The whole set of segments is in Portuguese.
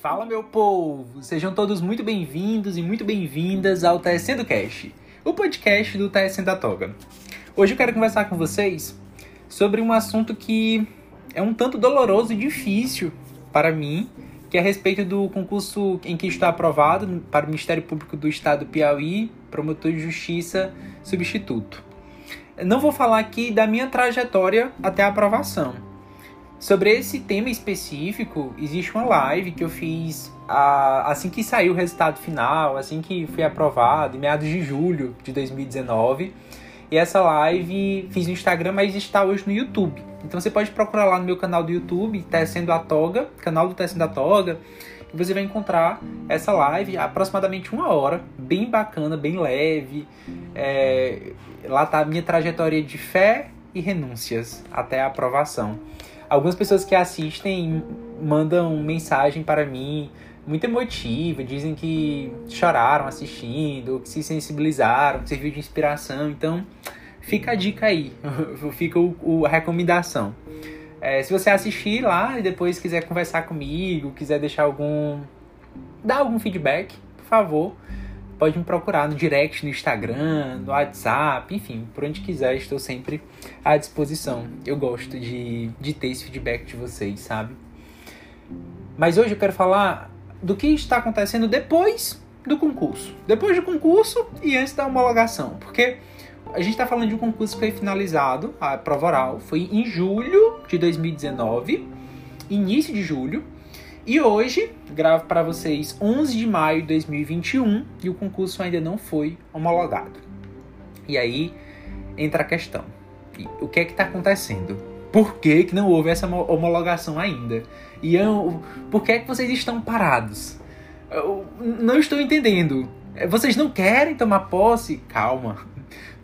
Fala meu povo, sejam todos muito bem-vindos e muito bem-vindas ao Tecendo Cast, o podcast do Tecendo a Toga. Hoje eu quero conversar com vocês sobre um assunto que é um tanto doloroso e difícil para mim, que é a respeito do concurso em que está aprovado para o Ministério Público do Estado do Piauí, promotor de justiça substituto. Não vou falar aqui da minha trajetória até a aprovação. Sobre esse tema específico, existe uma live que eu fiz assim que saiu o resultado final, assim que fui aprovado, em meados de julho de 2019. E essa live fiz no Instagram, mas está hoje no YouTube. Então você pode procurar lá no meu canal do YouTube, Tecendo a Toga, canal do Tecendo a Toga, e você vai encontrar essa live aproximadamente uma hora, bem bacana, bem leve. É, lá tá a minha trajetória de fé e renúncias até a aprovação. Algumas pessoas que assistem mandam mensagem para mim muito emotiva, dizem que choraram assistindo, que se sensibilizaram, que serviu de inspiração. Então, fica a dica aí, fica o, o, a recomendação. É, se você assistir lá e depois quiser conversar comigo, quiser deixar algum. dar algum feedback, por favor, pode me procurar no direct no Instagram, no WhatsApp, enfim, por onde quiser, estou sempre à disposição. Eu gosto de, de ter esse feedback de vocês, sabe? Mas hoje eu quero falar do que está acontecendo depois do concurso. Depois do concurso e antes da homologação. Porque a gente está falando de um concurso que foi finalizado, a prova oral, foi em julho de 2019, início de julho. E hoje, gravo para vocês 11 de maio de 2021 e o concurso ainda não foi homologado. E aí entra a questão: o que é que está acontecendo? Por que, que não houve essa homologação ainda? E eu, por que é que vocês estão parados? Eu não estou entendendo. É, vocês não querem tomar posse? Calma,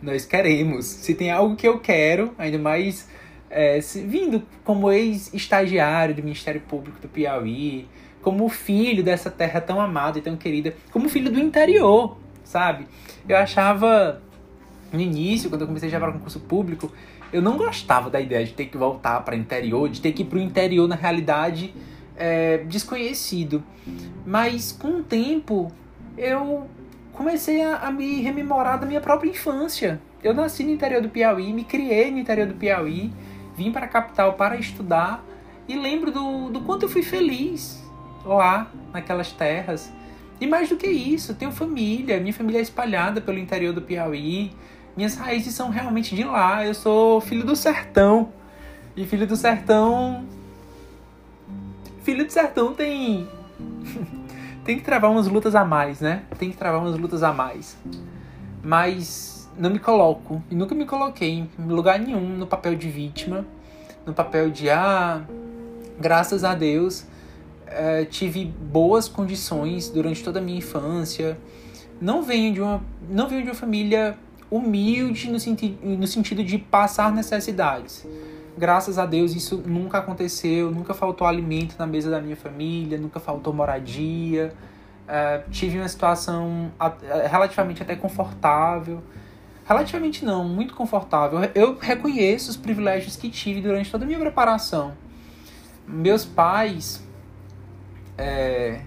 nós queremos. Se tem algo que eu quero, ainda mais é, vindo como ex-estagiário do Ministério Público do Piauí, como filho dessa terra tão amada e tão querida, como filho do interior, sabe? Eu achava no início, quando eu comecei a para concurso público, eu não gostava da ideia de ter que voltar para o interior, de ter que ir para o interior na realidade é, desconhecido. Mas com o tempo eu comecei a, a, me rememorar da minha própria infância. Eu nasci no interior do Piauí, me criei no interior do Piauí, vim para a capital para estudar e lembro do, do quanto eu fui feliz lá naquelas terras. E mais do que isso, tenho família, minha família é espalhada pelo interior do Piauí. Minhas raízes são realmente de lá. Eu sou filho do sertão. E filho do sertão. Filho do sertão tem. tem que travar umas lutas a mais, né? Tem que travar umas lutas a mais. Mas não me coloco. E nunca me coloquei em lugar nenhum no papel de vítima. No papel de, ah, graças a Deus, é, tive boas condições durante toda a minha infância. Não venho de uma, não venho de uma família humilde no, senti no sentido de passar necessidades. Graças a Deus isso nunca aconteceu, nunca faltou alimento na mesa da minha família, nunca faltou moradia. Uh, tive uma situação relativamente até confortável. Relativamente não, muito confortável. Eu reconheço os privilégios que tive durante toda a minha preparação. Meus pais. É,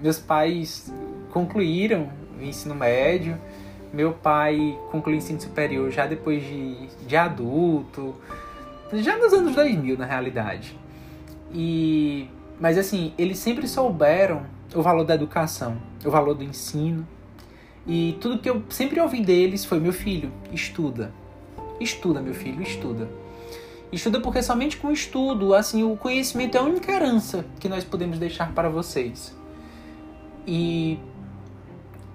meus pais concluíram o ensino médio meu pai concluiu ensino superior já depois de, de adulto, já nos anos 2000 na realidade. E mas assim, eles sempre souberam o valor da educação, o valor do ensino. E tudo que eu sempre ouvi deles foi: meu filho, estuda. Estuda, meu filho, estuda. Estuda porque somente com o estudo, assim, o conhecimento é a única herança que nós podemos deixar para vocês. E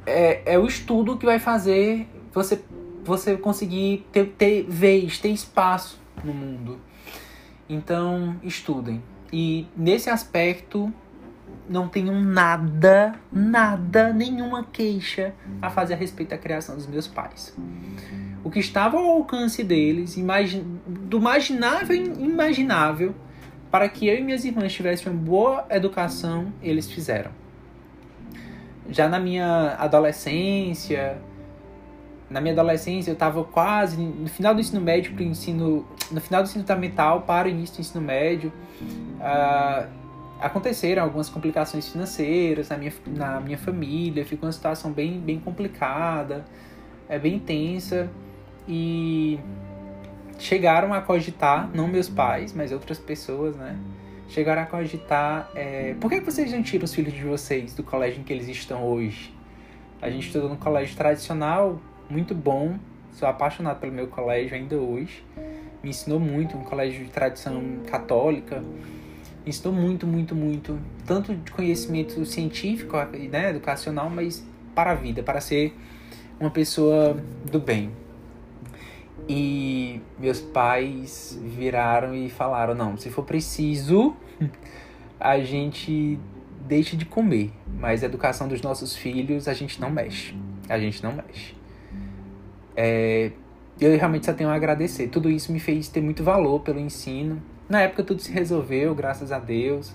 é, é o estudo que vai fazer você, você conseguir ter, ter vez, ter espaço no mundo. Então, estudem. E nesse aspecto, não tenho nada, nada, nenhuma queixa a fazer a respeito da criação dos meus pais. O que estava ao alcance deles, imagin, do imaginável imaginável, para que eu e minhas irmãs tivessem uma boa educação, eles fizeram já na minha adolescência, na minha adolescência eu estava quase no final do ensino médio para o ensino, no final do ensino fundamental para o início do ensino médio, uh, aconteceram algumas complicações financeiras na minha, na minha família, ficou uma situação bem, bem complicada, é bem tensa e chegaram a cogitar, não meus pais, mas outras pessoas, né? Chegaram a cogitar, é, por que vocês não tiram os filhos de vocês do colégio em que eles estão hoje? A gente estudou num colégio tradicional, muito bom, sou apaixonado pelo meu colégio ainda hoje, me ensinou muito, um colégio de tradição católica, ensinou muito, muito, muito, tanto de conhecimento científico, né, educacional, mas para a vida, para ser uma pessoa do bem. E meus pais viraram e falaram: não, se for preciso, a gente deixa de comer, mas a educação dos nossos filhos a gente não mexe. A gente não mexe. É, eu realmente só tenho a agradecer. Tudo isso me fez ter muito valor pelo ensino. Na época tudo se resolveu, graças a Deus.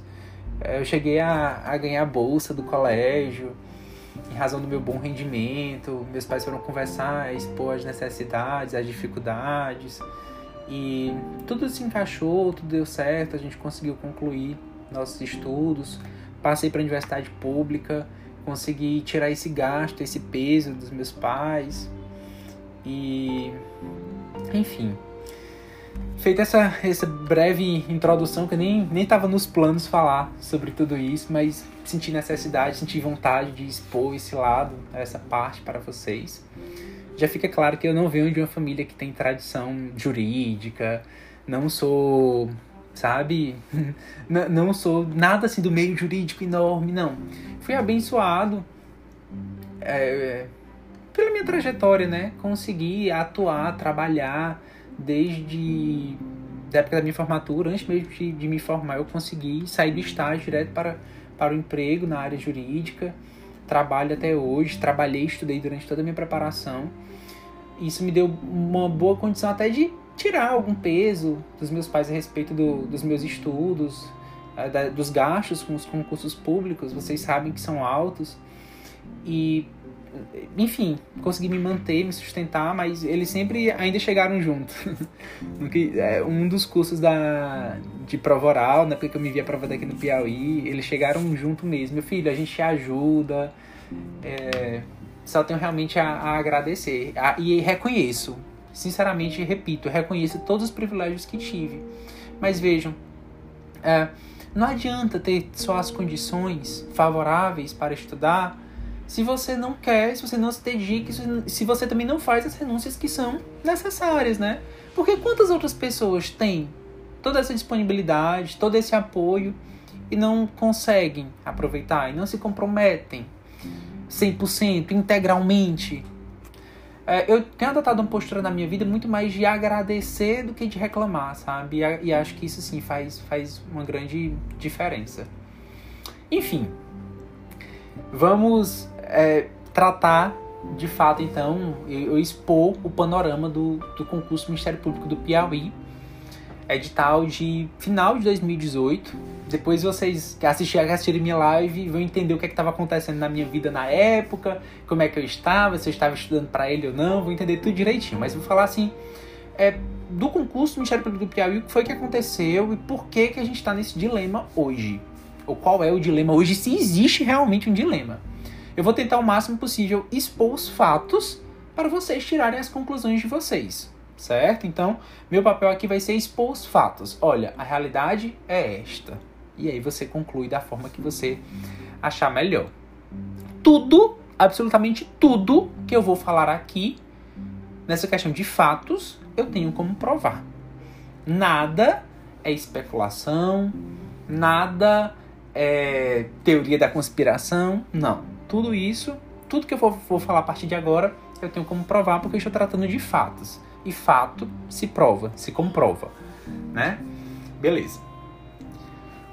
É, eu cheguei a, a ganhar a bolsa do colégio em razão do meu bom rendimento. Meus pais foram conversar, expor as necessidades, as dificuldades. E tudo se encaixou, tudo deu certo, a gente conseguiu concluir nossos estudos. Passei para a universidade pública, consegui tirar esse gasto, esse peso dos meus pais. E enfim, feita essa, essa breve introdução, que eu nem, nem tava nos planos falar sobre tudo isso, mas senti necessidade, senti vontade de expor esse lado, essa parte para vocês. Já fica claro que eu não venho de uma família que tem tradição jurídica, não sou, sabe, não sou nada assim do meio jurídico enorme, não. Fui abençoado é, pela minha trajetória, né? Consegui atuar, trabalhar desde a época da minha formatura, antes mesmo de, de me formar, eu consegui sair do estágio direto para, para o emprego na área jurídica. Trabalho até hoje, trabalhei, estudei durante toda a minha preparação. Isso me deu uma boa condição até de tirar algum peso dos meus pais a respeito do, dos meus estudos, eh, dos gastos com os concursos públicos. Vocês sabem que são altos. E enfim, consegui me manter, me sustentar, mas eles sempre ainda chegaram junto. É, um dos cursos da, de prova oral, na época que eu me via prova daqui no Piauí, eles chegaram junto mesmo. Meu filho, a gente te ajuda. É, só tenho realmente a, a agradecer. A, e reconheço, sinceramente, repito, reconheço todos os privilégios que tive. Mas vejam, é, não adianta ter só as condições favoráveis para estudar se você não quer, se você não se dedica, se você também não faz as renúncias que são necessárias, né? Porque quantas outras pessoas têm toda essa disponibilidade, todo esse apoio e não conseguem aproveitar e não se comprometem 100%, integralmente? É, eu tenho adotado uma postura na minha vida muito mais de agradecer do que de reclamar, sabe? E, e acho que isso sim faz, faz uma grande diferença. Enfim, vamos é, tratar de fato, então, eu expor o panorama do, do concurso do Ministério Público do Piauí, edital de final de 2018. Depois vocês que assistirem, assistirem minha live vão entender o que é estava acontecendo na minha vida na época, como é que eu estava, se eu estava estudando para ele ou não, vou entender tudo direitinho. Mas vou falar assim, é, do concurso do Ministério Público do Piauí, o que foi que aconteceu e por que, que a gente está nesse dilema hoje. Ou qual é o dilema hoje, se existe realmente um dilema. Eu vou tentar o máximo possível expor os fatos para vocês tirarem as conclusões de vocês, certo? Então, meu papel aqui vai ser expor os fatos. Olha, a realidade é esta. E aí você conclui da forma que você achar melhor. Tudo, absolutamente tudo que eu vou falar aqui nessa questão de fatos, eu tenho como provar. Nada é especulação, nada é teoria da conspiração, não tudo isso, tudo que eu vou, falar a partir de agora, eu tenho como provar porque eu estou tratando de fatos. E fato se prova, se comprova, né? Beleza.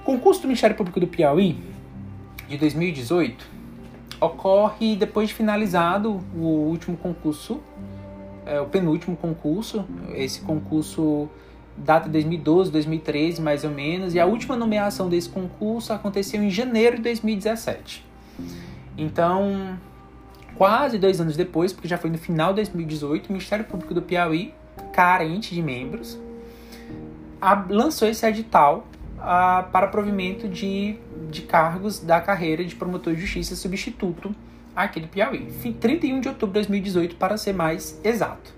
Concurso do Ministério Público do Piauí de 2018 ocorre depois de finalizado o último concurso, é, o penúltimo concurso. Esse concurso data de 2012, 2013 mais ou menos, e a última nomeação desse concurso aconteceu em janeiro de 2017. Então, quase dois anos depois, porque já foi no final de 2018, o Ministério Público do Piauí, carente de membros, lançou esse edital uh, para provimento de, de cargos da carreira de promotor de justiça substituto aqui do Piauí. 31 de outubro de 2018, para ser mais exato.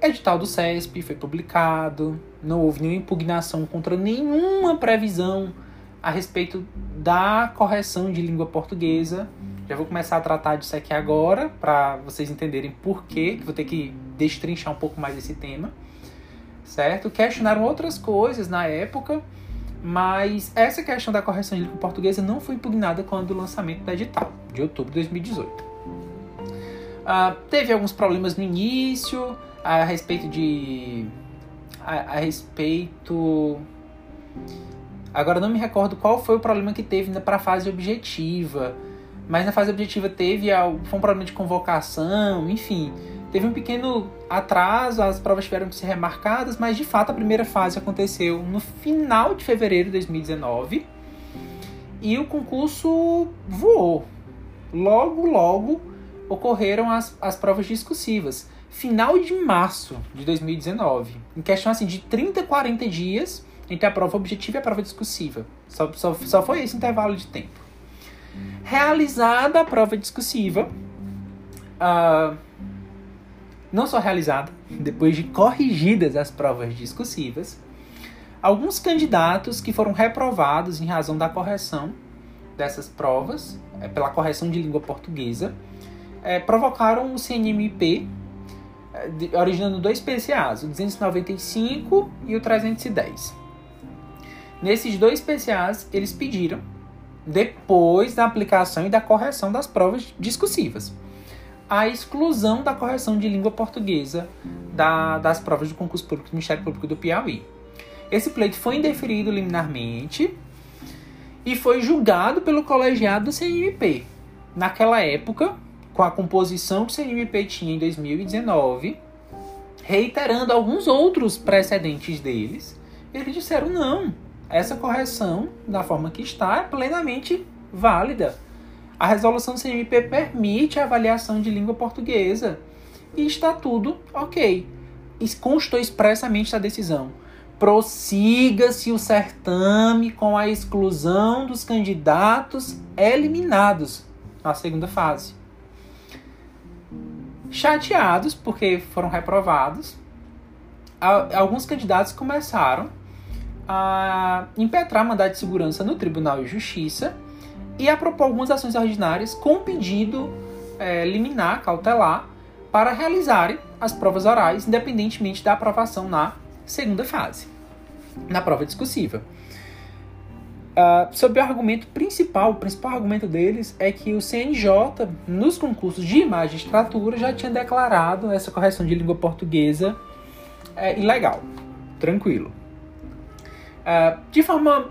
Edital do CESP foi publicado, não houve nenhuma impugnação contra nenhuma previsão a respeito da correção de língua portuguesa. Já vou começar a tratar disso aqui agora, para vocês entenderem por quê, que vou ter que destrinchar um pouco mais esse tema. Certo? Questionaram outras coisas na época, mas essa questão da correção de língua portuguesa não foi impugnada quando o lançamento do edital, de outubro de 2018. Ah, teve alguns problemas no início, a respeito de. A, a, respeito. Agora não me recordo qual foi o problema que teve para a fase objetiva. Mas na fase objetiva teve foi um problema de convocação, enfim. Teve um pequeno atraso, as provas tiveram que ser remarcadas, mas de fato a primeira fase aconteceu no final de fevereiro de 2019 e o concurso voou. Logo, logo ocorreram as, as provas discursivas final de março de 2019. Em questão assim de 30, 40 dias entre a prova objetiva e a prova discursiva. Só, só, só foi esse intervalo de tempo. Realizada a prova discursiva, uh, não só realizada, depois de corrigidas as provas discursivas, alguns candidatos que foram reprovados em razão da correção dessas provas, é, pela correção de língua portuguesa, é, provocaram o CNMP originando dois PCAs, o 295 e o 310. Nesses dois PCAs, eles pediram, depois da aplicação e da correção das provas discursivas, a exclusão da correção de língua portuguesa da, das provas do concurso público do Ministério Público do Piauí. Esse pleito foi indeferido liminarmente e foi julgado pelo colegiado do CNMP. Naquela época, com a composição que o CNMP tinha em 2019, reiterando alguns outros precedentes deles, eles disseram não, essa correção, da forma que está, é plenamente válida. A resolução do CNMP permite a avaliação de língua portuguesa e está tudo ok. Constou expressamente a decisão. Prossiga-se o certame com a exclusão dos candidatos eliminados na segunda fase chateados porque foram reprovados. Alguns candidatos começaram a impetrar mandado de segurança no Tribunal de Justiça e a propor algumas ações ordinárias com pedido é, liminar, cautelar, para realizarem as provas orais, independentemente da aprovação na segunda fase, na prova discursiva. Uh, sob o argumento principal, o principal argumento deles é que o CNJ, nos concursos de magistratura, já tinha declarado essa correção de língua portuguesa é, ilegal. Tranquilo. Uh, de forma.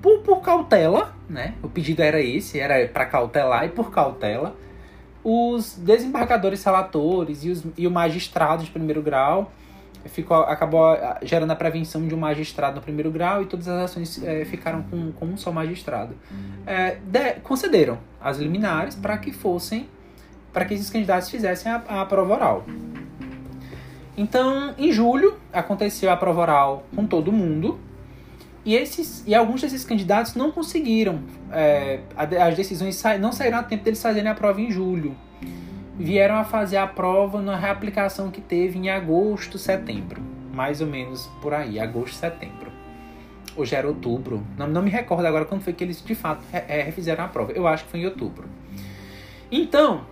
Por, por, cautela, né? O pedido era esse, era para cautelar e por cautela. Os desembargadores relatores e, os, e o magistrado de primeiro grau ficou, acabou ah, gerando a prevenção de um magistrado no primeiro grau e todas as ações é, ficaram com, com, um só magistrado. É, de, concederam as liminares para que fossem, para que esses candidatos fizessem a, a prova oral. Então, em julho, aconteceu a prova oral com todo mundo. E, esses, e alguns desses candidatos não conseguiram. É, as decisões não saíram a tempo deles fazerem a prova em julho vieram a fazer a prova na reaplicação que teve em agosto, setembro. Mais ou menos por aí, agosto, setembro. Hoje era outubro. Não, não me recordo agora quando foi que eles de fato é, refizeram a prova. Eu acho que foi em outubro. Então,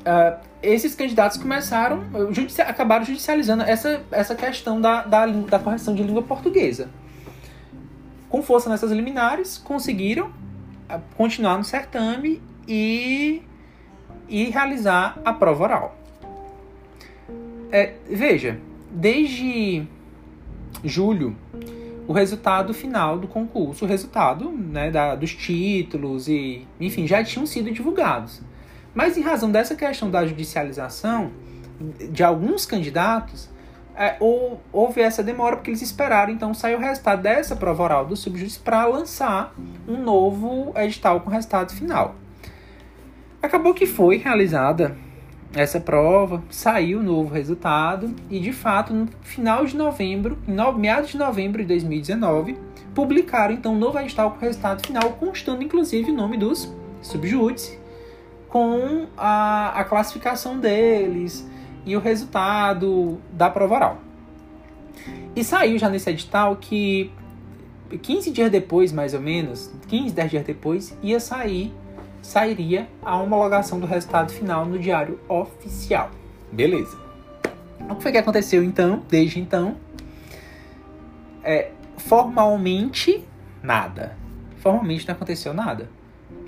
uh, esses candidatos começaram, judici acabaram judicializando essa, essa questão da, da, da correção de língua portuguesa. Com força nessas liminares, conseguiram uh, continuar no certame e e realizar a prova oral. É, veja, desde julho, o resultado final do concurso, o resultado né, da, dos títulos e, enfim, já tinham sido divulgados. Mas em razão dessa questão da judicialização de alguns candidatos, é, houve essa demora porque eles esperaram então sair o resultado dessa prova oral do subjúdice para lançar um novo edital com resultado final. Acabou que foi realizada essa prova, saiu o novo resultado e, de fato, no final de novembro, em meados de novembro de 2019, publicaram então um novo edital com resultado final, constando inclusive o nome dos subjúdice, com a, a classificação deles e o resultado da prova oral. E saiu já nesse edital que 15 dias depois, mais ou menos, 15, 10 dias depois, ia sair sairia a homologação do resultado final no diário oficial. Beleza. O que foi que aconteceu então, desde então? É, formalmente, nada. Formalmente não aconteceu nada.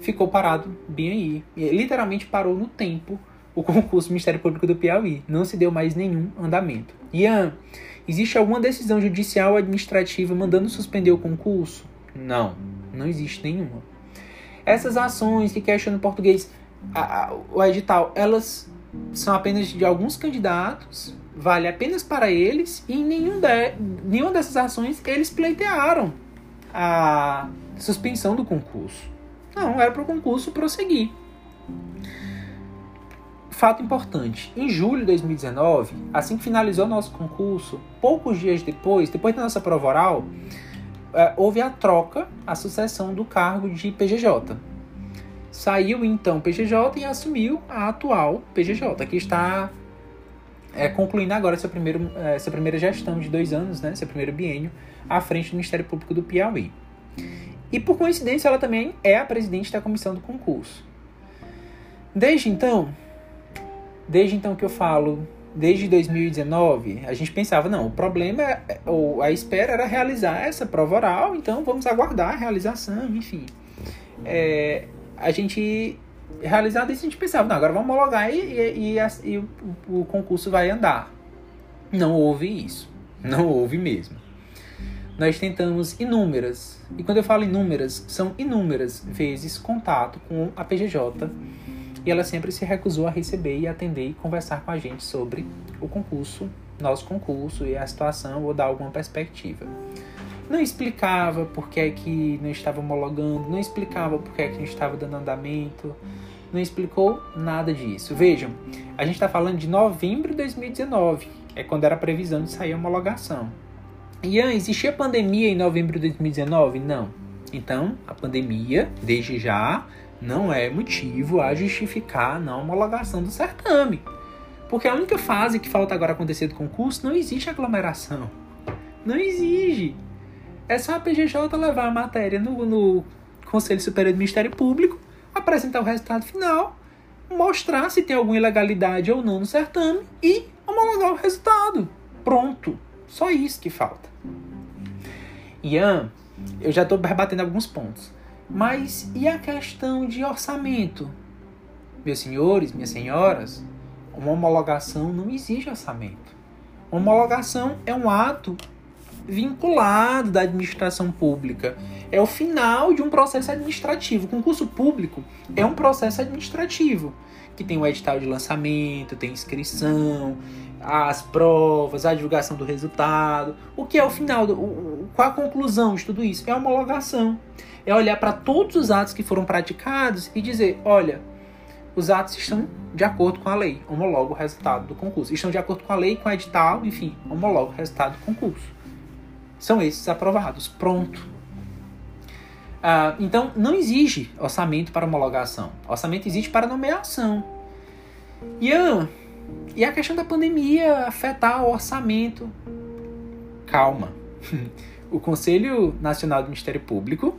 Ficou parado bem aí. Literalmente parou no tempo o concurso do Ministério Público do Piauí. Não se deu mais nenhum andamento. Ian, existe alguma decisão judicial ou administrativa mandando suspender o concurso? Não, não existe nenhuma. Essas ações que questionam o português, a, a, o edital, elas são apenas de alguns candidatos, vale apenas para eles, e em nenhum de, nenhuma dessas ações eles pleitearam a suspensão do concurso. Não, era para o concurso prosseguir. Fato importante: em julho de 2019, assim que finalizou nosso concurso, poucos dias depois, depois da nossa prova oral, é, houve a troca, a sucessão do cargo de PGJ. Saiu então PGJ e assumiu a atual PGJ, que está é, concluindo agora seu primeiro, é, sua primeira gestão de dois anos, né, seu primeiro biênio, à frente do Ministério Público do Piauí. E por coincidência, ela também é a presidente da comissão do concurso. Desde então, desde então que eu falo desde 2019, a gente pensava, não, o problema, é, ou a espera era realizar essa prova oral, então vamos aguardar a realização, enfim. É, a gente, realizado isso, a gente pensava, não, agora vamos homologar e, e, e, e o, o concurso vai andar. Não houve isso. Não houve mesmo. Nós tentamos inúmeras, e quando eu falo inúmeras, são inúmeras vezes contato com a PGJ e ela sempre se recusou a receber e atender e conversar com a gente sobre o concurso, nosso concurso e a situação ou dar alguma perspectiva. Não explicava por que é que não estava homologando, não explicava por que é que não estava dando andamento, não explicou nada disso. Vejam, a gente está falando de novembro de 2019, é quando era a previsão de sair a homologação. Ian, existia pandemia em novembro de 2019? Não. Então, a pandemia, desde já, não é motivo a justificar a não homologação do certame. Porque a única fase que falta agora acontecer do concurso não existe aglomeração. Não exige. É só a PGJ levar a matéria no, no Conselho Superior do Ministério Público, apresentar o resultado final, mostrar se tem alguma ilegalidade ou não no certame e homologar o resultado. Pronto. Só isso que falta. Ian, eu já estou rebatendo alguns pontos. Mas e a questão de orçamento? Meus senhores, minhas senhoras, uma homologação não exige orçamento. Uma homologação é um ato vinculado da administração pública. É o final de um processo administrativo. O concurso público é um processo administrativo que tem o edital de lançamento, tem inscrição, as provas, a divulgação do resultado. O que é o final? Do, o, qual a conclusão de tudo isso? É a homologação é olhar para todos os atos que foram praticados e dizer: olha, os atos estão de acordo com a lei, homologa o resultado do concurso. Estão de acordo com a lei, com o edital, enfim, homologa o resultado do concurso. São esses aprovados. Pronto. Ah, então, não exige orçamento para homologação. Orçamento existe para nomeação. E, e a questão da pandemia afetar o orçamento? Calma. O Conselho Nacional do Ministério Público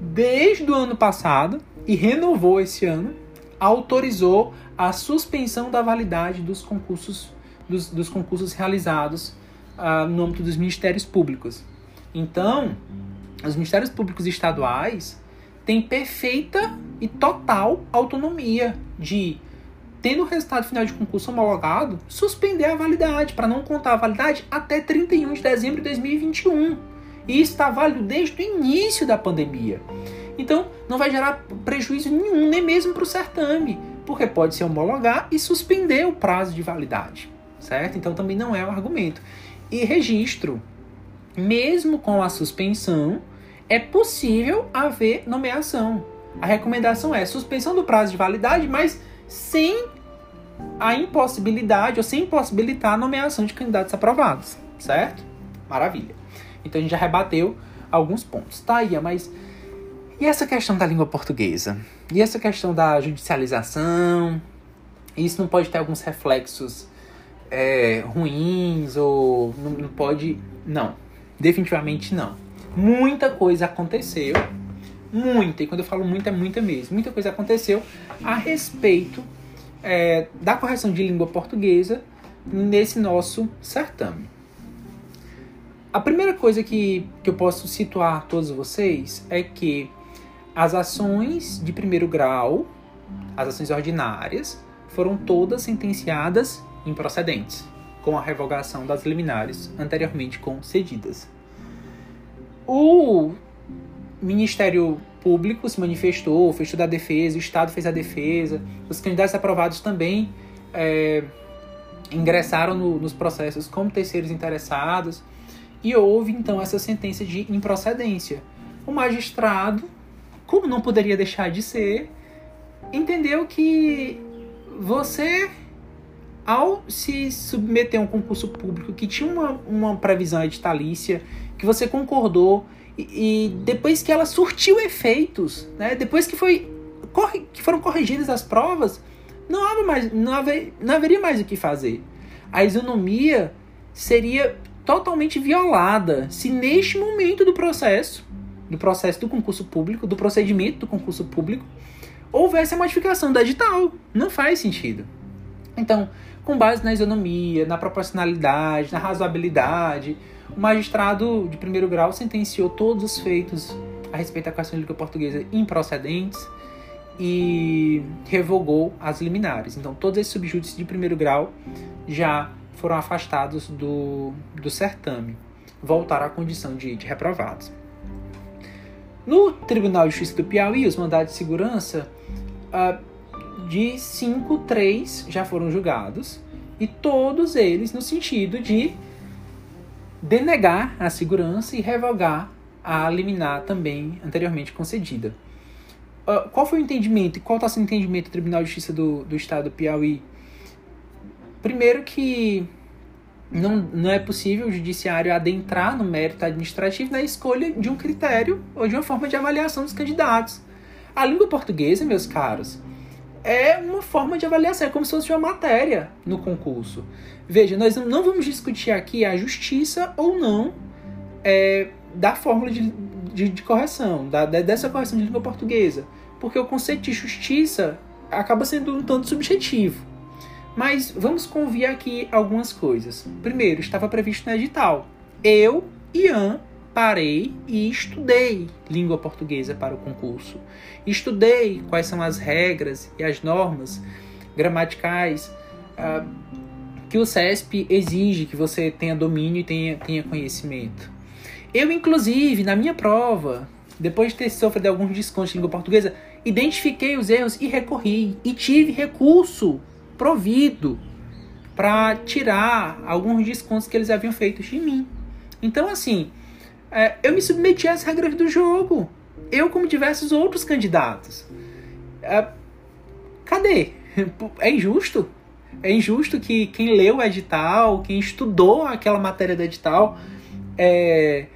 desde o ano passado e renovou esse ano, autorizou a suspensão da validade dos concursos, dos, dos concursos realizados uh, no âmbito dos ministérios públicos. Então, os ministérios públicos estaduais têm perfeita e total autonomia de, tendo o resultado final de concurso homologado, suspender a validade, para não contar a validade até 31 de dezembro de 2021. E isso está válido desde o início da pandemia. Então, não vai gerar prejuízo nenhum, nem mesmo para o certame, porque pode se homologar e suspender o prazo de validade, certo? Então, também não é um argumento. E registro, mesmo com a suspensão, é possível haver nomeação. A recomendação é suspensão do prazo de validade, mas sem a impossibilidade ou sem impossibilitar a nomeação de candidatos aprovados, certo? Maravilha. Então a gente já rebateu alguns pontos. Tá aí, mas e essa questão da língua portuguesa? E essa questão da judicialização? Isso não pode ter alguns reflexos é, ruins ou não, não pode. Não, definitivamente não. Muita coisa aconteceu, muita, e quando eu falo muita, é muita mesmo. Muita coisa aconteceu a respeito é, da correção de língua portuguesa nesse nosso certame. A primeira coisa que, que eu posso situar todos vocês é que as ações de primeiro grau, as ações ordinárias, foram todas sentenciadas improcedentes, com a revogação das liminares anteriormente concedidas. O Ministério Público se manifestou, fez toda a defesa, o Estado fez a defesa, os candidatos aprovados também é, ingressaram no, nos processos como terceiros interessados e houve então essa sentença de improcedência. O magistrado, como não poderia deixar de ser, entendeu que você ao se submeter a um concurso público que tinha uma, uma previsão editalícia, que você concordou, e, depois que ela surtiu efeitos, né, depois que, foi, corre, que foram corrigidas as provas, não, haver mais, não, haver, não haveria mais o que fazer. A isonomia seria totalmente violada se neste momento do processo, do processo do concurso público, do procedimento do concurso público, houvesse a modificação do edital. Não faz sentido. Então, com base na isonomia, na proporcionalidade, na razoabilidade. O magistrado de primeiro grau sentenciou todos os feitos a respeito da de língua portuguesa improcedentes e revogou as liminares. Então, todos esses subjúdices de primeiro grau já foram afastados do, do certame, voltaram à condição de, de reprovados. No Tribunal de Justiça do Piauí, os mandados de segurança uh, de 5, 3 já foram julgados, e todos eles no sentido de denegar a segurança e revogar a liminar também anteriormente concedida. Uh, qual foi o entendimento e qual está sendo o entendimento do Tribunal de Justiça do, do Estado do Piauí? Primeiro que não, não é possível o judiciário adentrar no mérito administrativo na escolha de um critério ou de uma forma de avaliação dos candidatos. A língua portuguesa, meus caros, é uma forma de avaliação, é como se fosse uma matéria no concurso. Veja, nós não vamos discutir aqui a justiça ou não é, da fórmula de, de, de correção, da, dessa correção de língua portuguesa, porque o conceito de justiça acaba sendo um tanto subjetivo. Mas vamos convir aqui algumas coisas. Primeiro, estava previsto no edital. Eu, Ian, parei e estudei língua portuguesa para o concurso. Estudei quais são as regras e as normas gramaticais uh, que o CESP exige que você tenha domínio e tenha, tenha conhecimento. Eu, inclusive, na minha prova, depois de ter sofrido alguns descontos de língua portuguesa, identifiquei os erros e recorri. E tive recurso provido para tirar alguns descontos que eles haviam feito de mim. Então, assim, é, eu me submeti às regras do jogo. Eu, como diversos outros candidatos. É, cadê? É injusto? É injusto que quem leu o edital, quem estudou aquela matéria do edital, é,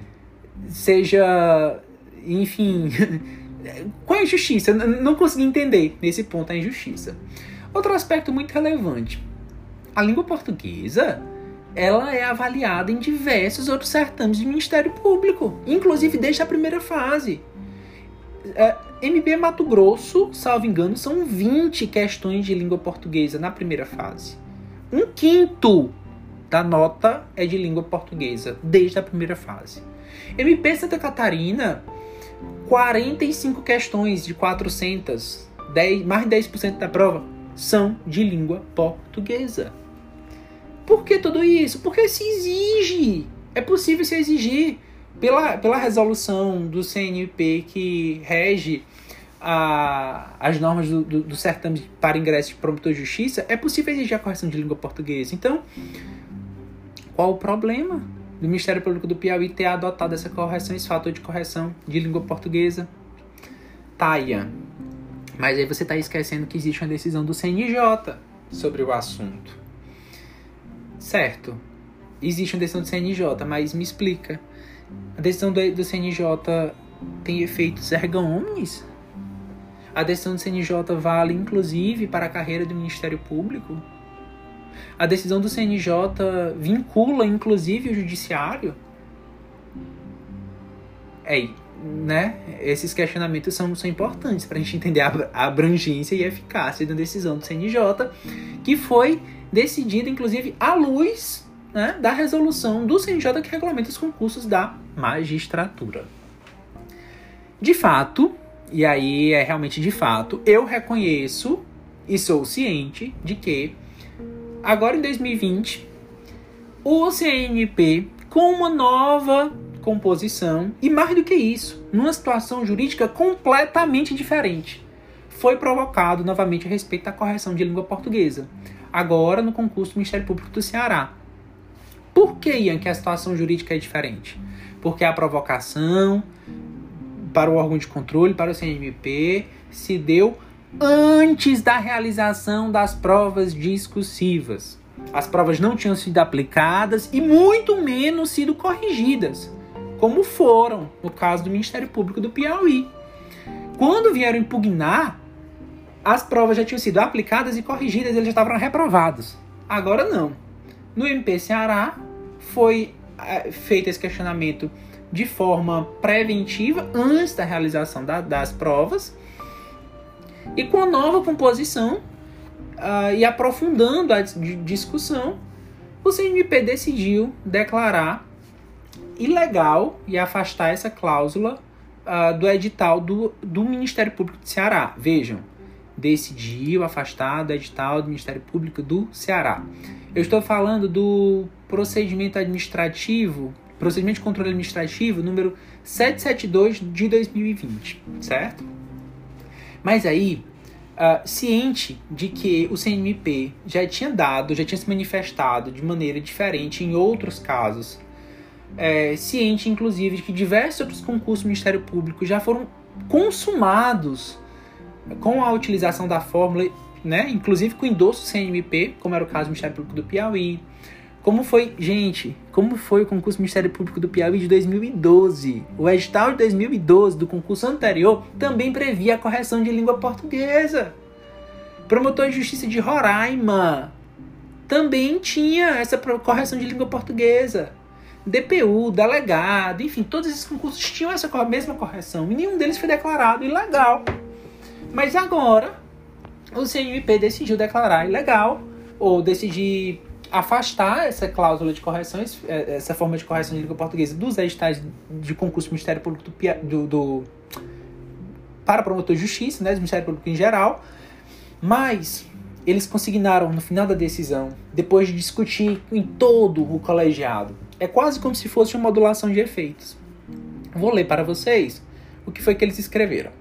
seja. Enfim. Qual é a injustiça? Não consegui entender nesse ponto a injustiça. Outro aspecto muito relevante. A língua portuguesa ela é avaliada em diversos outros certames do Ministério Público, inclusive desde a primeira fase. É, MB Mato Grosso, salvo engano, são 20 questões de língua portuguesa na primeira fase. Um quinto da nota é de língua portuguesa, desde a primeira fase. MP Santa Catarina, 45 questões de 400, 10, mais de 10% da prova, são de língua portuguesa. Por que tudo isso? Porque se exige. É possível se exigir pela, pela resolução do CNP que rege a, as normas do, do, do certame para ingresso de promotor de justiça, é possível exigir a correção de língua portuguesa. Então, qual o problema do Ministério Público do Piauí ter adotado essa correção, esse fator de correção de língua portuguesa? Taia. Mas aí você está esquecendo que existe uma decisão do CNJ sobre o assunto. Certo, existe uma decisão do CNJ, mas me explica. A decisão do, do CNJ tem efeitos erga omnes? A decisão do CNJ vale inclusive para a carreira do Ministério Público? A decisão do CNJ vincula inclusive o judiciário? É, né? Esses questionamentos são, são importantes para a gente entender a abrangência e eficácia da decisão do CNJ, que foi decidida inclusive à luz né, da resolução do CNJ que regulamenta os concursos da magistratura. De fato, e aí é realmente de fato, eu reconheço e sou ciente de que agora em 2020 o CNP com uma nova composição e mais do que isso, numa situação jurídica completamente diferente, foi provocado novamente a respeito da correção de língua portuguesa, agora no concurso do Ministério Público do Ceará. Por que, Ian, que a situação jurídica é diferente? Porque a provocação para o órgão de controle, para o CNMP, se deu antes da realização das provas discursivas. As provas não tinham sido aplicadas e muito menos sido corrigidas, como foram no caso do Ministério Público do Piauí. Quando vieram impugnar, as provas já tinham sido aplicadas e corrigidas, eles já estavam reprovados. Agora não. No MP Ceará, foi é, feito esse questionamento de forma preventiva antes da realização da, das provas e com a nova composição uh, e aprofundando a discussão, o CNMP decidiu declarar ilegal e afastar essa cláusula uh, do edital do, do Ministério Público do Ceará. Vejam, decidiu afastar do edital do Ministério Público do Ceará. Eu estou falando do procedimento administrativo, procedimento de controle administrativo número 772 de 2020, certo? Mas aí, uh, ciente de que o CNMP já tinha dado, já tinha se manifestado de maneira diferente em outros casos, é, ciente inclusive de que diversos outros concursos do Ministério Público já foram consumados com a utilização da fórmula, né, inclusive com endosso do CNMP, como era o caso do Ministério Público do Piauí, como foi, gente, como foi o concurso do Ministério Público do Piauí de 2012? O edital de 2012 do concurso anterior também previa a correção de língua portuguesa. Promotor de Justiça de Roraima também tinha essa correção de língua portuguesa. DPU, delegado, enfim, todos esses concursos tinham essa mesma correção e nenhum deles foi declarado ilegal. Mas agora o CNMP decidiu declarar ilegal ou decidir afastar essa cláusula de correção, é, essa forma de correção de língua portuguesa dos editais de concurso do Ministério Público do, do, do para promotor de justiça, né, do Ministério Público em geral, mas eles consignaram no final da decisão, depois de discutir em todo o colegiado, é quase como se fosse uma modulação de efeitos. Vou ler para vocês o que foi que eles escreveram.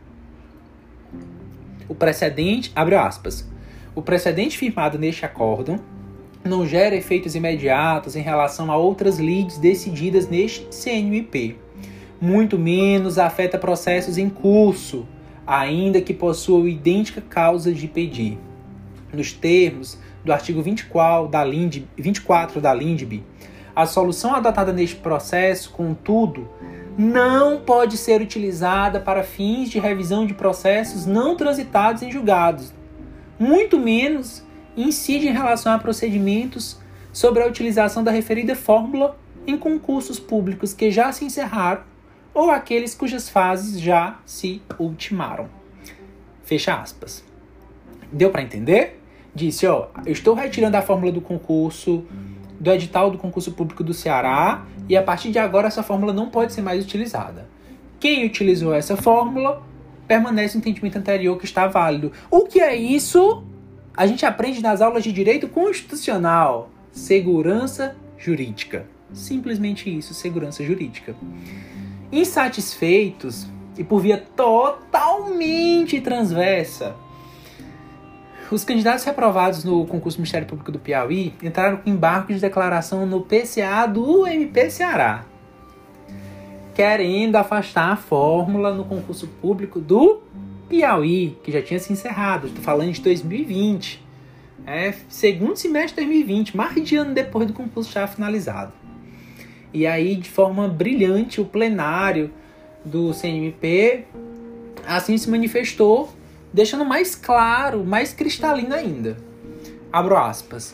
O precedente, abre aspas, o precedente firmado neste acórdão não gera efeitos imediatos em relação a outras leads decididas neste CNMP. Muito menos afeta processos em curso, ainda que possuam idêntica causa de pedir. Nos termos do artigo 24 da LINDB, 24 da LINDB, a solução adotada neste processo, contudo, não pode ser utilizada para fins de revisão de processos não transitados em julgados, muito menos incide em relação a procedimentos sobre a utilização da referida fórmula em concursos públicos que já se encerraram ou aqueles cujas fases já se ultimaram. Fecha aspas. Deu para entender? Disse, ó, eu estou retirando a fórmula do concurso do edital do concurso público do Ceará e a partir de agora essa fórmula não pode ser mais utilizada. Quem utilizou essa fórmula permanece o entendimento anterior que está válido. O que é isso? a gente aprende nas aulas de direito constitucional, segurança jurídica. Simplesmente isso, segurança jurídica. Insatisfeitos e por via totalmente transversa, os candidatos reprovados no concurso do Ministério Público do Piauí entraram com embargo de declaração no PCA do MP Ceará, querendo afastar a fórmula no concurso público do Piauí, que já tinha se encerrado, estou falando de 2020. É segundo semestre de 2020, mais de ano depois do concurso já finalizado. E aí, de forma brilhante, o plenário do CNMP assim se manifestou, deixando mais claro, mais cristalino ainda. Abro aspas.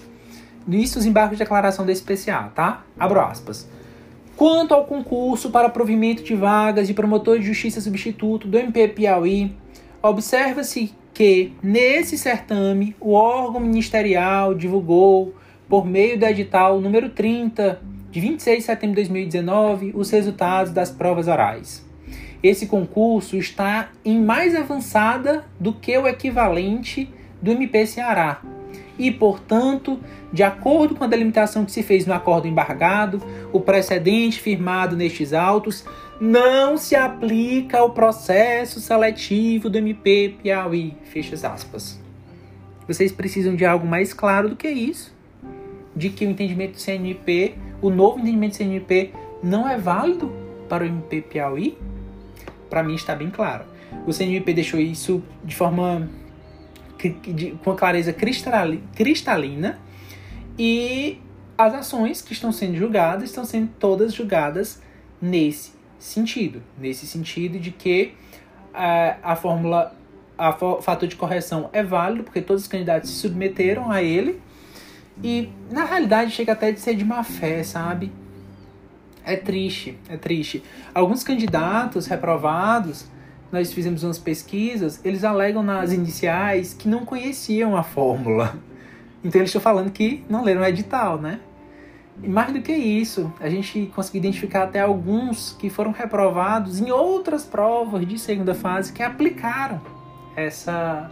Nisso os embargos de declaração da tá? Abro aspas. Quanto ao concurso para provimento de vagas de promotor de justiça substituto do MP Piauí, observa-se que, nesse certame, o órgão ministerial divulgou, por meio do edital número 30, de 26 de setembro de 2019, os resultados das provas orais. Esse concurso está em mais avançada do que o equivalente do MP Ceará, e, portanto, de acordo com a delimitação que se fez no acordo embargado, o precedente firmado nestes autos não se aplica ao processo seletivo do MP Piauí. Fecha aspas. Vocês precisam de algo mais claro do que isso, de que o entendimento do CNP, o novo entendimento do CNP, não é válido para o MP Piauí? Para mim está bem claro. O CNP deixou isso de forma com clareza cristalina e as ações que estão sendo julgadas estão sendo todas julgadas nesse sentido, nesse sentido de que a, a fórmula, a fator de correção é válido porque todos os candidatos se submeteram a ele e na realidade chega até de ser de má fé, sabe? É triste, é triste. Alguns candidatos reprovados nós fizemos umas pesquisas, eles alegam nas iniciais que não conheciam a fórmula. Então eles estão falando que não leram o edital, né? E mais do que isso, a gente conseguiu identificar até alguns que foram reprovados em outras provas de segunda fase que aplicaram essa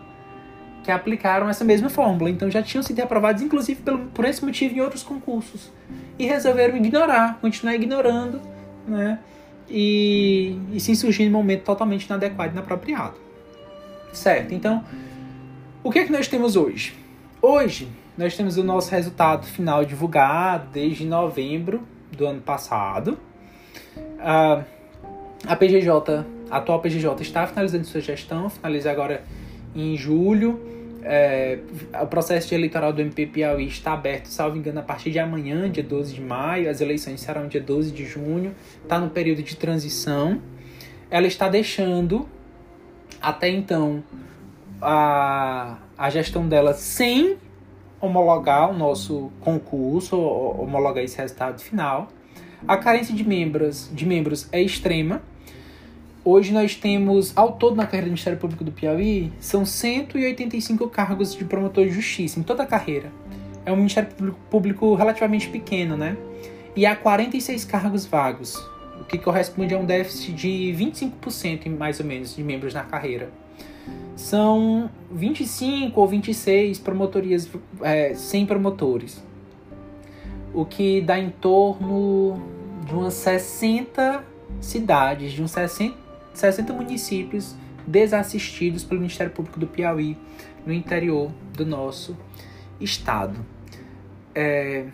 que aplicaram essa mesma fórmula. Então já tinham sido reprovados, inclusive pelo, por esse motivo, em outros concursos. E resolveram ignorar, continuar ignorando, né? e, e se surgir em um momento totalmente inadequado e inapropriado. Certo, então, o que é que nós temos hoje? Hoje, nós temos o nosso resultado final divulgado desde novembro do ano passado. Uh, a PGJ, a atual PGJ está finalizando sua gestão, finaliza agora em julho. É, o processo eleitoral do MP Piauí está aberto, salvo engano, a partir de amanhã, dia 12 de maio. As eleições serão dia 12 de junho. Está no período de transição. Ela está deixando, até então, a, a gestão dela sem homologar o nosso concurso, homologar esse resultado final. A carência de membros, de membros é extrema Hoje nós temos, ao todo na carreira do Ministério Público do Piauí, são 185 cargos de promotor de justiça em toda a carreira. É um Ministério Público relativamente pequeno, né? E há 46 cargos vagos, o que corresponde a um déficit de 25% mais ou menos de membros na carreira. São 25 ou 26 promotorias é, sem promotores, o que dá em torno de umas 60 cidades, de uns 60 60 municípios desassistidos pelo Ministério Público do Piauí no interior do nosso estado. É,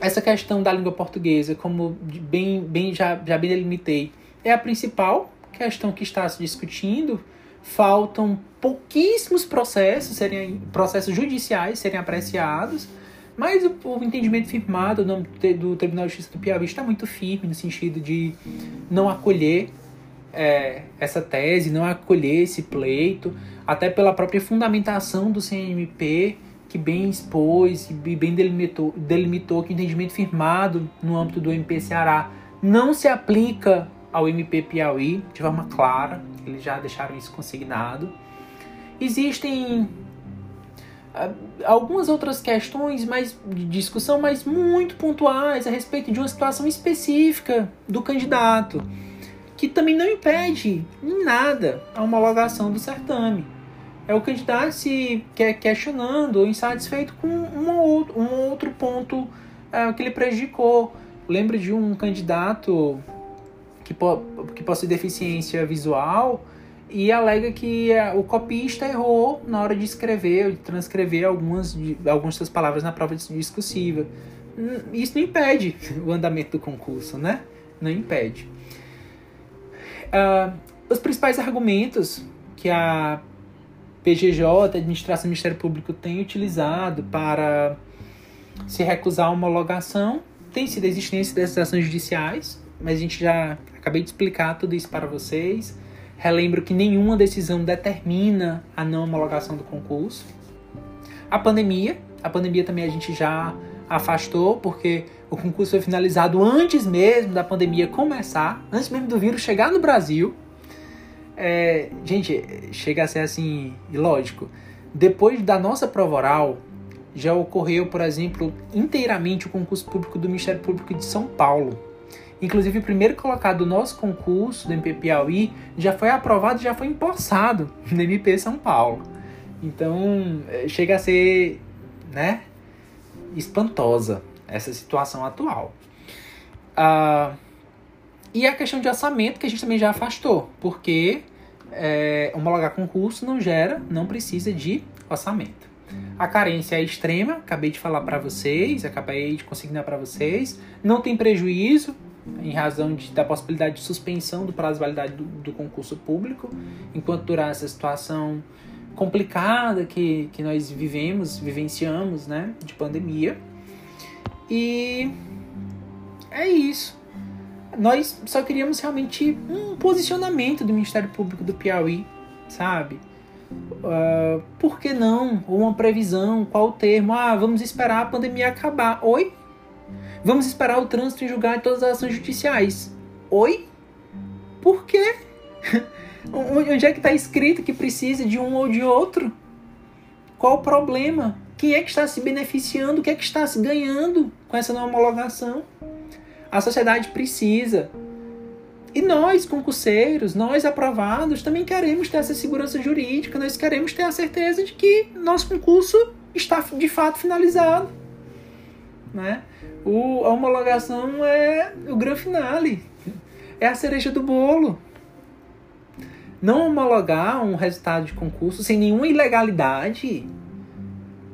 essa questão da língua portuguesa, como bem, bem já, já bem delimitei, é a principal questão que está se discutindo. Faltam pouquíssimos processos, serem, processos judiciais serem apreciados, mas o, o entendimento firmado do, do Tribunal de Justiça do Piauí está muito firme no sentido de não acolher é, essa tese, não acolher esse pleito, até pela própria fundamentação do CNMP, que bem expôs e bem delimitou, delimitou que o entendimento firmado no âmbito do MP Ceará não se aplica ao MP Piauí de forma clara, eles já deixaram isso consignado. Existem ah, algumas outras questões mais de discussão, mas muito pontuais a respeito de uma situação específica do candidato que também não impede em nada a homologação do certame. É o candidato se quer questionando ou insatisfeito com um outro, um outro ponto é, que ele prejudicou. Lembro de um candidato que, po que possui deficiência visual e alega que é, o copista errou na hora de escrever, de transcrever algumas, de, algumas das palavras na prova discursiva. Isso não impede o andamento do concurso, né? Não impede. Uh, os principais argumentos que a PGJ, Administração do Ministério Público, tem utilizado para se recusar a homologação tem sido a existência dessas ações judiciais, mas a gente já acabei de explicar tudo isso para vocês. Relembro que nenhuma decisão determina a não homologação do concurso. A pandemia, a pandemia também a gente já afastou, porque o concurso foi finalizado antes mesmo da pandemia começar, antes mesmo do vírus chegar no Brasil. É, gente, chega a ser assim, ilógico. Depois da nossa prova oral, já ocorreu, por exemplo, inteiramente o concurso público do Ministério Público de São Paulo. Inclusive, o primeiro colocado do nosso concurso do MP Piauí já foi aprovado já foi empossado no MP São Paulo. Então, é, chega a ser, né, espantosa essa situação atual. Ah, e a questão de orçamento, que a gente também já afastou, porque é, homologar concurso não gera, não precisa de orçamento. A carência é extrema, acabei de falar para vocês, acabei de consignar para vocês. Não tem prejuízo em razão de, da possibilidade de suspensão do prazo de validade do, do concurso público, enquanto durar essa situação complicada que, que nós vivemos, vivenciamos, né, de pandemia. E é isso. Nós só queríamos realmente um posicionamento do Ministério Público do Piauí, sabe? Uh, por que não? Ou uma previsão, qual o termo? Ah, vamos esperar a pandemia acabar. Oi? Vamos esperar o trânsito em julgar todas as ações judiciais. Oi? Por quê? Onde é que está escrito que precisa de um ou de outro? Qual o problema? Quem é que está se beneficiando? O que é que está se ganhando com essa não homologação? A sociedade precisa e nós, concurseiros, nós aprovados, também queremos ter essa segurança jurídica, nós queremos ter a certeza de que nosso concurso está de fato finalizado. Né? O, a homologação é o grande finale, é a cereja do bolo. Não homologar um resultado de concurso sem nenhuma ilegalidade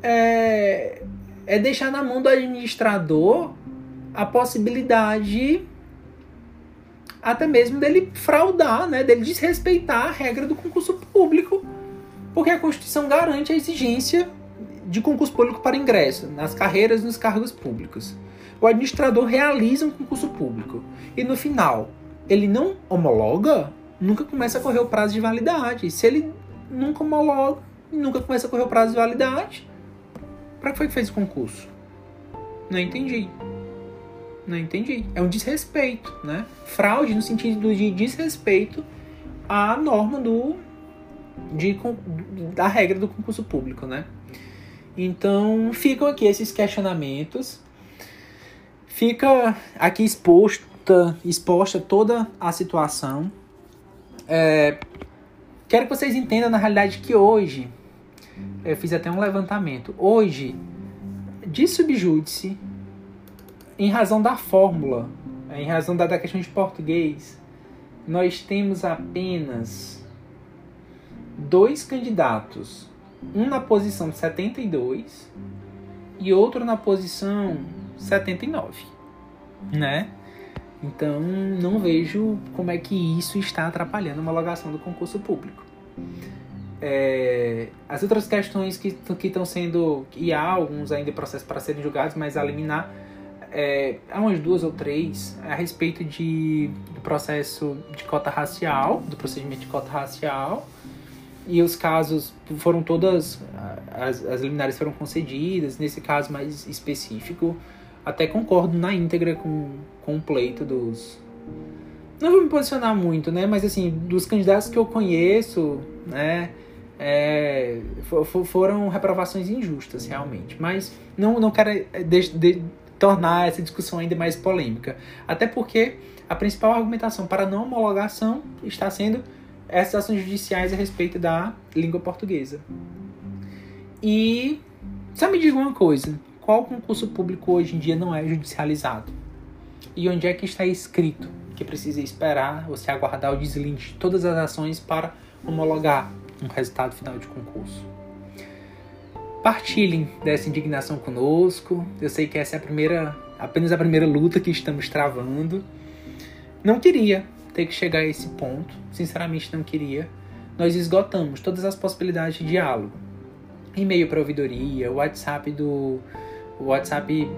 é, é deixar na mão do administrador a possibilidade até mesmo dele fraudar, né, dele desrespeitar a regra do concurso público, porque a Constituição garante a exigência de concurso público para ingresso nas carreiras e nos cargos públicos. O administrador realiza um concurso público e no final ele não homologa, nunca começa a correr o prazo de validade. Se ele nunca homologa, nunca começa a correr o prazo de validade, para que foi que fez o concurso? Não entendi. Não entendi. É um desrespeito, né? Fraude no sentido de desrespeito à norma do de, da regra do concurso público, né? Então, ficam aqui esses questionamentos. Fica aqui exposta, exposta toda a situação. É, quero que vocês entendam, na realidade, que hoje, eu fiz até um levantamento, hoje, de subjúdice, em razão da fórmula, em razão da, da questão de português, nós temos apenas dois candidatos, um na posição 72 e outro na posição 79, né? Então, não vejo como é que isso está atrapalhando a homologação do concurso público. É, as outras questões que estão sendo, e há alguns ainda processos para serem julgados, mas a liminar é, há umas duas ou três a respeito de, do processo de cota racial, do procedimento de cota racial, e os casos foram todas, as, as liminares foram concedidas, nesse caso mais específico, até concordo na íntegra com, com o pleito dos... Não vou me posicionar muito, né, mas assim, dos candidatos que eu conheço, né, é, for, foram reprovações injustas, realmente. Mas não, não quero de, de, tornar essa discussão ainda mais polêmica. Até porque a principal argumentação para não homologação está sendo essas ações judiciais a respeito da língua portuguesa. E só me diga uma coisa: qual concurso público hoje em dia não é judicializado? E onde é que está escrito que precisa esperar você aguardar o deslinde de todas as ações para homologar um resultado final de concurso? Partilhem dessa indignação conosco. Eu sei que essa é a primeira, apenas a primeira luta que estamos travando. Não queria ter que chegar a esse ponto, sinceramente não queria, nós esgotamos todas as possibilidades de diálogo. E-mail para ouvidoria, WhatsApp do WhatsApp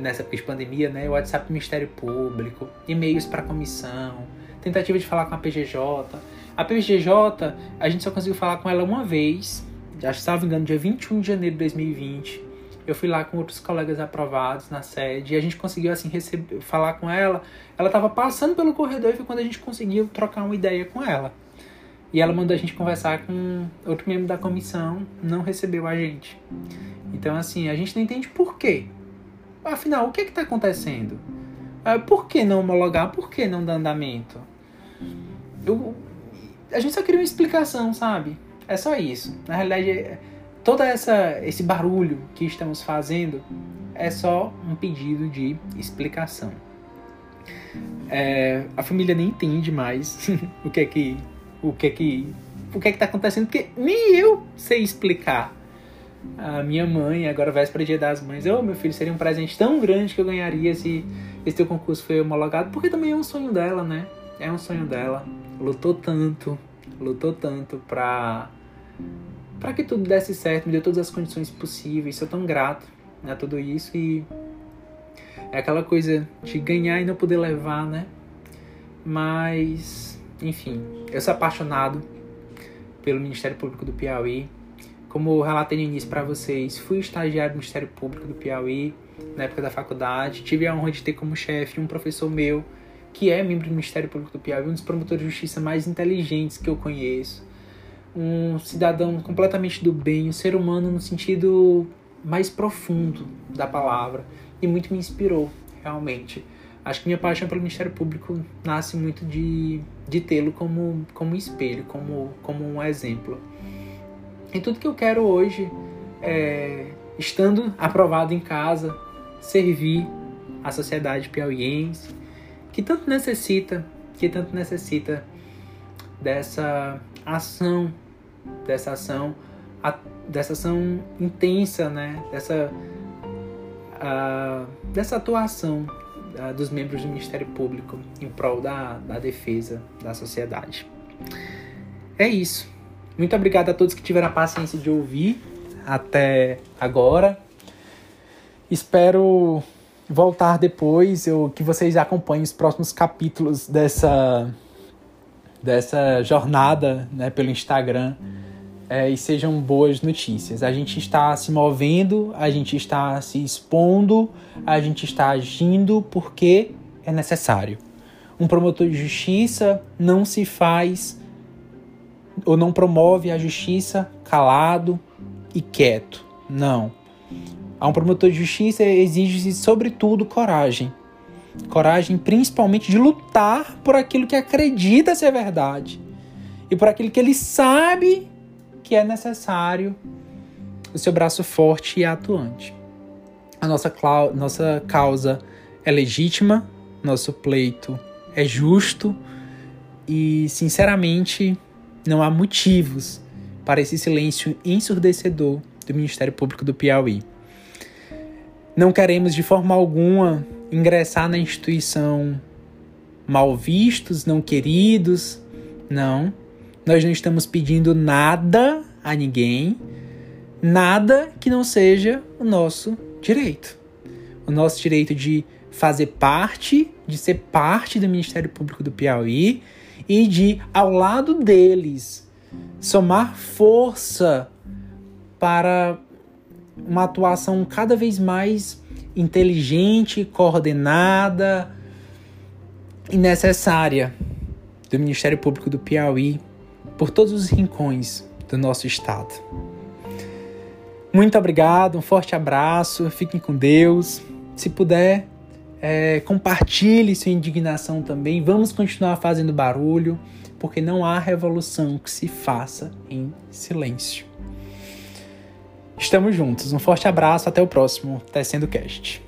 nessa época de pandemia, né? WhatsApp do Ministério Público, e-mails para comissão, tentativa de falar com a PGJ. A PGJ, a gente só conseguiu falar com ela uma vez, já estava engano, dia 21 de janeiro de 2020. Eu fui lá com outros colegas aprovados na sede e a gente conseguiu assim receber, falar com ela. Ela estava passando pelo corredor e foi quando a gente conseguiu trocar uma ideia com ela. E ela mandou a gente conversar com outro membro da comissão, não recebeu a gente. Então, assim, a gente não entende por quê. Afinal, o que é está acontecendo? Ah, por que não homologar? Por que não dar andamento? Eu, a gente só queria uma explicação, sabe? É só isso. Na realidade, todo essa, esse barulho que estamos fazendo é só um pedido de explicação. É, a família nem entende mais o que é que o que é que o que é que tá acontecendo, porque nem eu sei explicar. A minha mãe, agora véspera dia das mães, ô oh, meu filho, seria um presente tão grande que eu ganharia se esse teu concurso foi homologado, porque também é um sonho dela, né? É um sonho dela. Lutou tanto, lutou tanto pra, pra que tudo desse certo, me deu todas as condições possíveis, sou tão grato a tudo isso e é aquela coisa de ganhar e não poder levar, né? Mas enfim, eu sou apaixonado pelo Ministério Público do Piauí. Como eu relatei no início para vocês, fui estagiário do Ministério Público do Piauí na época da faculdade. Tive a honra de ter como chefe um professor meu que é membro do Ministério Público do Piauí, um dos promotores de justiça mais inteligentes que eu conheço. Um cidadão completamente do bem, um ser humano no sentido mais profundo da palavra e muito me inspirou, realmente. Acho que minha paixão pelo Ministério Público nasce muito de, de tê-lo como, como espelho, como, como um exemplo. E tudo que eu quero hoje é, estando aprovado em casa, servir a sociedade piauiense, que tanto necessita, que tanto necessita dessa ação, dessa ação, dessa ação intensa, né? Dessa, dessa atuação dos membros do Ministério Público em prol da, da defesa da sociedade. É isso. Muito obrigado a todos que tiveram a paciência de ouvir até agora. Espero voltar depois, eu, que vocês acompanhem os próximos capítulos dessa, dessa jornada né, pelo Instagram é, e sejam boas notícias. A gente está se movendo, a gente está se expondo, a gente está agindo porque é necessário. Um promotor de justiça não se faz ou não promove a justiça calado e quieto. Não. A um promotor de justiça exige, sobretudo, coragem. Coragem, principalmente, de lutar por aquilo que acredita ser verdade e por aquilo que ele sabe que é necessário o seu braço forte e atuante. A nossa, nossa causa é legítima, nosso pleito é justo e, sinceramente, não há motivos para esse silêncio ensurdecedor do Ministério Público do Piauí. Não queremos de forma alguma ingressar na instituição mal vistos, não queridos. Não. Nós não estamos pedindo nada a ninguém, nada que não seja o nosso direito. O nosso direito de fazer parte, de ser parte do Ministério Público do Piauí e de, ao lado deles, somar força para uma atuação cada vez mais inteligente, coordenada e necessária do Ministério Público do Piauí por todos os rincões do nosso estado. Muito obrigado, um forte abraço, fiquem com Deus. Se puder, é, compartilhe sua indignação também. Vamos continuar fazendo barulho, porque não há revolução que se faça em silêncio. Estamos juntos. Um forte abraço, até o próximo Tecendo Cast.